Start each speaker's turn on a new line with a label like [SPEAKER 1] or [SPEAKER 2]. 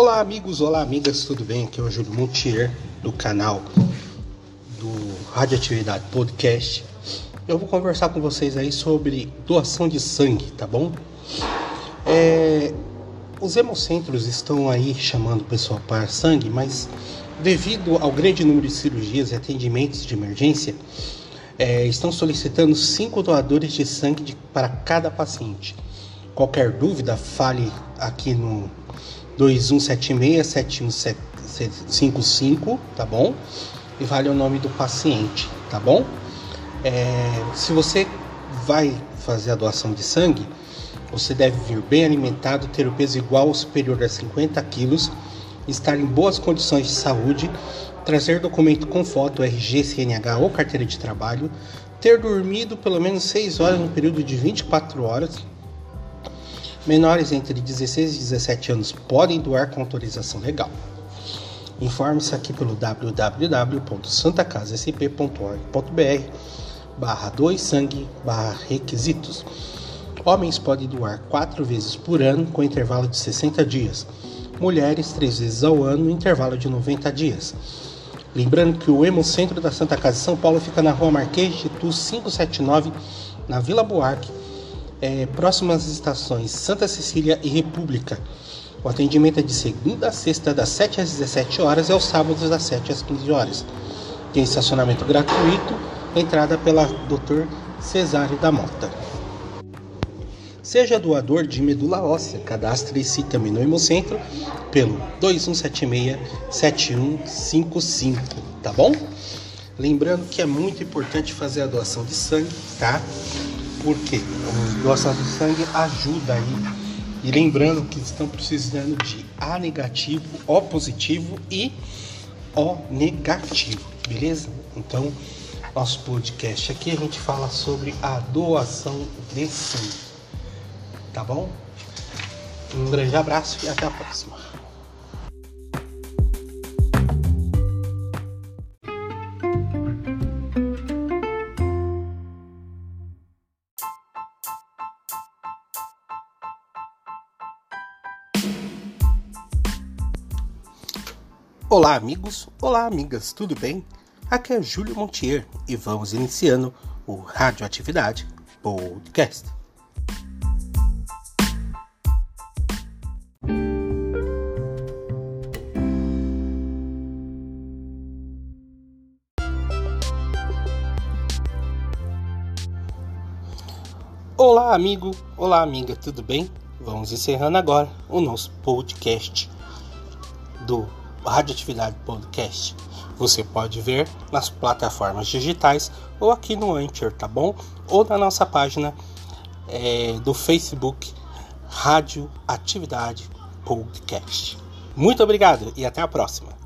[SPEAKER 1] Olá amigos, olá amigas, tudo bem? Aqui é o Júlio Montier do canal do Radioatividade Podcast. Eu vou conversar com vocês aí sobre doação de sangue, tá bom? É, os hemocentros estão aí chamando o pessoal para sangue, mas devido ao grande número de cirurgias e atendimentos de emergência, é, estão solicitando cinco doadores de sangue de, para cada paciente. Qualquer dúvida, fale aqui no 2176-7155, tá bom? E vale o nome do paciente, tá bom? É, se você vai fazer a doação de sangue, você deve vir bem alimentado, ter o peso igual ou superior a 50 quilos, estar em boas condições de saúde, trazer documento com foto, RG, CNH ou carteira de trabalho, ter dormido pelo menos 6 horas no período de 24 horas, Menores entre 16 e 17 anos podem doar com autorização legal. Informe-se aqui pelo www.santacasasp.org.br barra doe sangue barra requisitos. Homens podem doar quatro vezes por ano com intervalo de 60 dias. Mulheres três vezes ao ano no intervalo de 90 dias. Lembrando que o Hemocentro da Santa Casa de São Paulo fica na rua Marquês de Tu 579, na Vila Buarque, é, próximas estações Santa Cecília e República. O atendimento é de segunda a sexta, das 7 às 17 horas e aos sábados, das 7 às 15 horas. Tem estacionamento gratuito, entrada pela Dr. Cesário da Mota. Seja doador de medula óssea, cadastre-se também no Hemocentro pelo 2176-7155, tá bom? Lembrando que é muito importante fazer a doação de sangue, tá? Porque o doação de sangue ajuda aí. E lembrando que estão precisando de A negativo, O positivo e O negativo, beleza? Então, nosso podcast aqui a gente fala sobre a doação de sangue. Tá bom? Um grande abraço e até a próxima. Olá, amigos, olá, amigas, tudo bem? Aqui é Júlio Montier e vamos iniciando o Radioatividade Podcast. Olá, amigo, olá, amiga, tudo bem? Vamos encerrando agora o nosso podcast do Radioatividade Podcast. Você pode ver nas plataformas digitais ou aqui no Anchor, tá bom? Ou na nossa página é, do Facebook Radioatividade Podcast. Muito obrigado e até a próxima.